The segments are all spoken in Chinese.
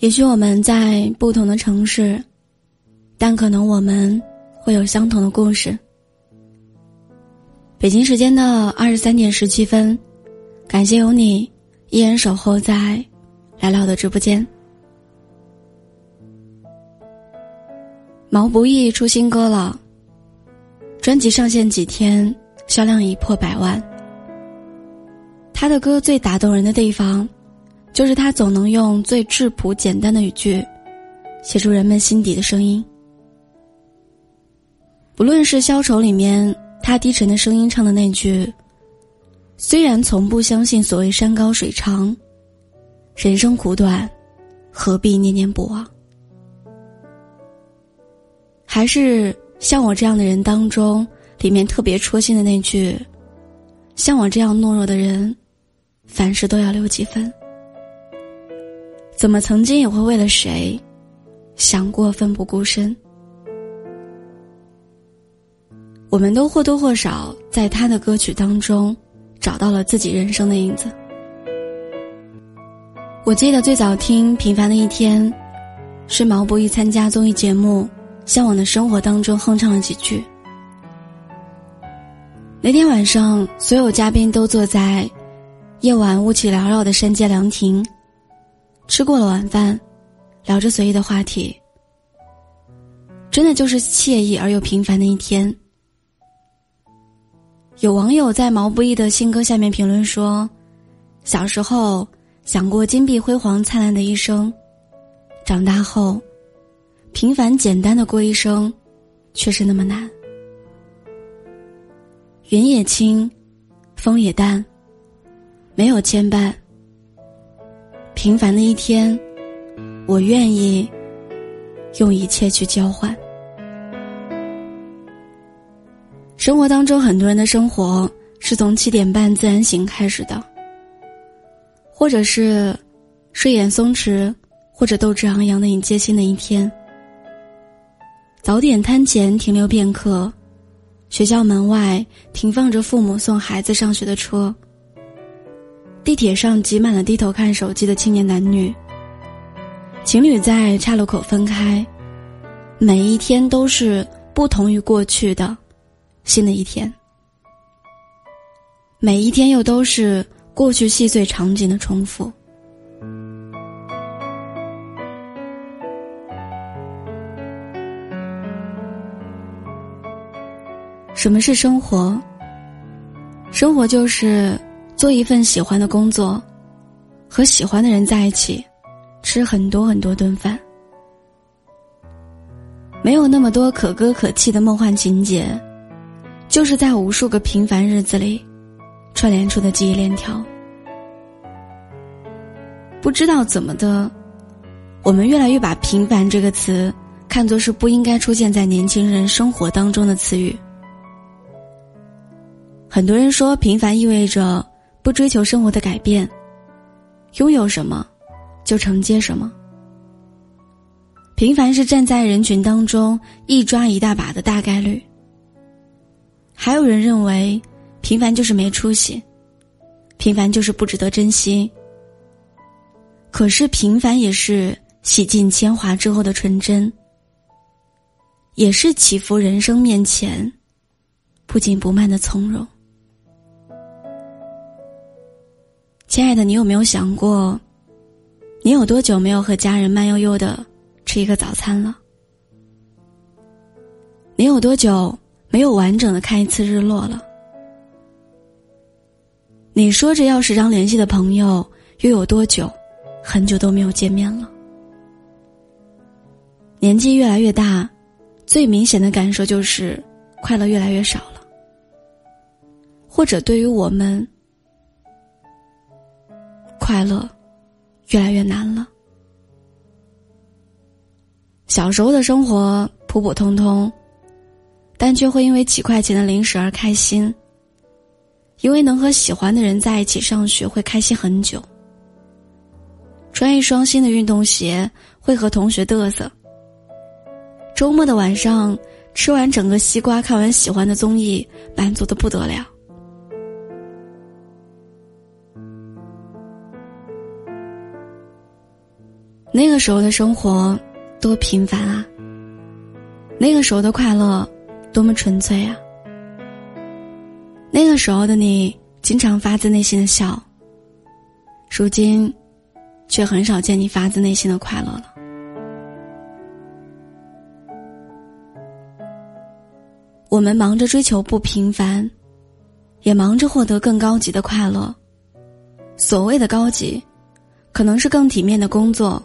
也许我们在不同的城市，但可能我们会有相同的故事。北京时间的二十三点十七分，感谢有你依然守候在来聊的直播间。毛不易出新歌了，专辑上线几天，销量已破百万。他的歌最打动人的地方。就是他总能用最质朴简单的语句，写出人们心底的声音。不论是《消愁》里面他低沉的声音唱的那句：“虽然从不相信所谓山高水长，人生苦短，何必念念不忘。”还是像我这样的人当中，里面特别戳心的那句：“像我这样懦弱的人，凡事都要留几分。”怎么曾经也会为了谁，想过奋不顾身？我们都或多或少在他的歌曲当中找到了自己人生的影子。我记得最早听《平凡的一天》，是毛不易参加综艺节目《向往的生活》当中哼唱了几句。那天晚上，所有嘉宾都坐在夜晚雾气缭绕的山间凉亭。吃过了晚饭，聊着随意的话题，真的就是惬意而又平凡的一天。有网友在毛不易的新歌下面评论说：“小时候想过金碧辉煌灿烂的一生，长大后，平凡简单的过一生，却是那么难。云也轻，风也淡，没有牵绊。”平凡的一天，我愿意用一切去交换。生活当中，很多人的生活是从七点半自然醒开始的，或者是睡眼松弛，或者斗志昂扬的迎接新的一天。早点摊前停留片刻，学校门外停放着父母送孩子上学的车。地铁上挤满了低头看手机的青年男女。情侣在岔路口分开，每一天都是不同于过去的，新的一天。每一天又都是过去细碎场景的重复。什么是生活？生活就是。做一份喜欢的工作，和喜欢的人在一起，吃很多很多顿饭，没有那么多可歌可泣的梦幻情节，就是在无数个平凡日子里，串联出的记忆链条。不知道怎么的，我们越来越把“平凡”这个词看作是不应该出现在年轻人生活当中的词语。很多人说，平凡意味着。不追求生活的改变，拥有什么，就承接什么。平凡是站在人群当中一抓一大把的大概率。还有人认为，平凡就是没出息，平凡就是不值得珍惜。可是平凡也是洗尽铅华之后的纯真，也是起伏人生面前不紧不慢的从容。亲爱的，你有没有想过，你有多久没有和家人慢悠悠的吃一个早餐了？你有多久没有完整的看一次日落了？你说着要时常联系的朋友，又有多久，很久都没有见面了？年纪越来越大，最明显的感受就是快乐越来越少了，或者对于我们。快乐，越来越难了。小时候的生活普普通通，但却会因为几块钱的零食而开心。因为能和喜欢的人在一起上学，会开心很久。穿一双新的运动鞋，会和同学嘚瑟。周末的晚上，吃完整个西瓜，看完喜欢的综艺，满足的不得了。那个时候的生活多平凡啊！那个时候的快乐多么纯粹啊！那个时候的你经常发自内心的笑，如今却很少见你发自内心的快乐了。我们忙着追求不平凡，也忙着获得更高级的快乐。所谓的高级，可能是更体面的工作，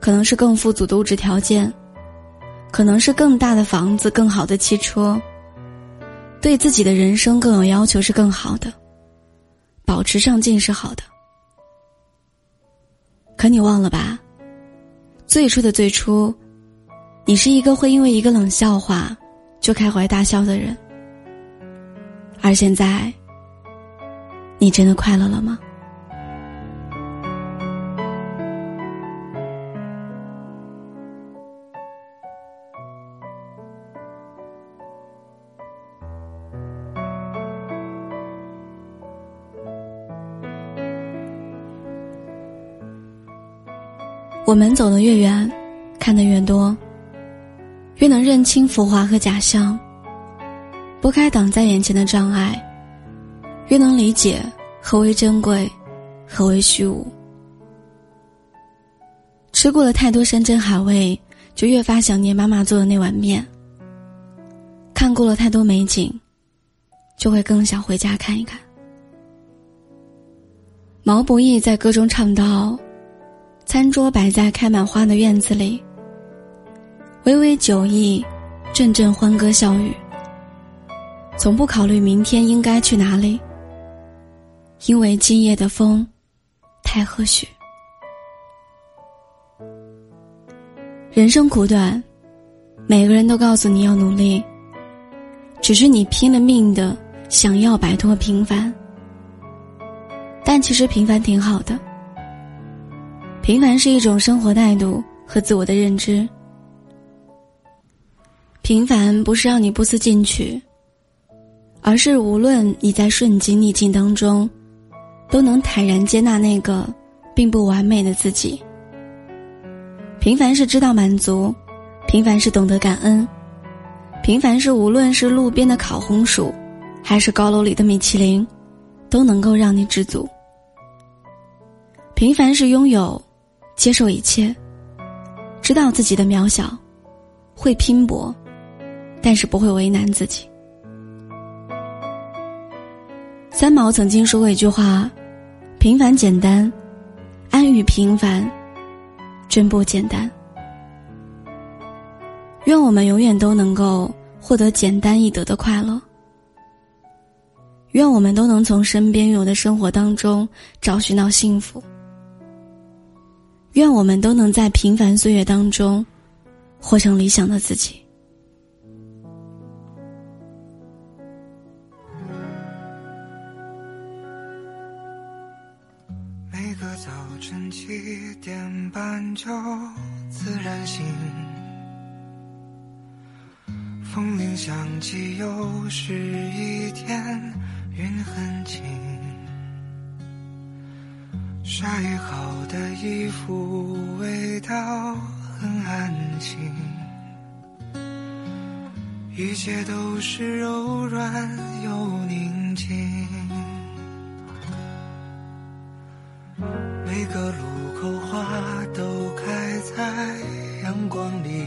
可能是更富足的物质条件，可能是更大的房子、更好的汽车。对自己的人生更有要求是更好的，保持上进是好的。可你忘了吧？最初的最初，你是一个会因为一个冷笑话。就开怀大笑的人，而现在，你真的快乐了吗？我们走得越远，看得越多。越能认清浮华和假象，拨开挡在眼前的障碍，越能理解何为珍贵，何为虚无。吃过了太多山珍海味，就越发想念妈妈做的那碗面。看过了太多美景，就会更想回家看一看。毛不易在歌中唱道：“餐桌摆在开满花的院子里。”微微酒意，阵阵欢歌笑语。从不考虑明天应该去哪里，因为今夜的风太和煦。人生苦短，每个人都告诉你要努力，只是你拼了命的想要摆脱平凡。但其实平凡挺好的，平凡是一种生活态度和自我的认知。平凡不是让你不思进取，而是无论你在顺境逆境当中，都能坦然接纳那个并不完美的自己。平凡是知道满足，平凡是懂得感恩，平凡是无论是路边的烤红薯，还是高楼里的米其林，都能够让你知足。平凡是拥有，接受一切，知道自己的渺小，会拼搏。但是不会为难自己。三毛曾经说过一句话：“平凡简单，安于平凡，真不简单。”愿我们永远都能够获得简单易得的快乐。愿我们都能从身边有的生活当中找寻到幸福。愿我们都能在平凡岁月当中，活成理想的自己。每个早晨七点半就自然醒，风铃响起，又是一天，云很轻，晒好的衣服味道很安静，一切都是柔软又宁静。每个路口花都开在阳光里，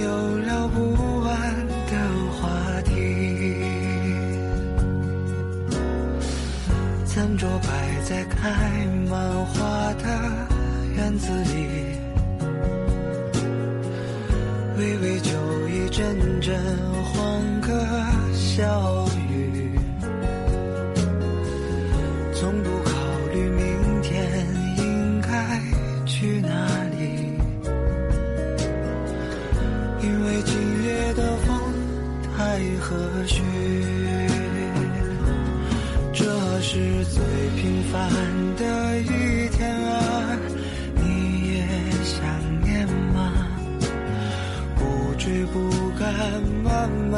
子里，微微酒意，阵阵欢歌笑。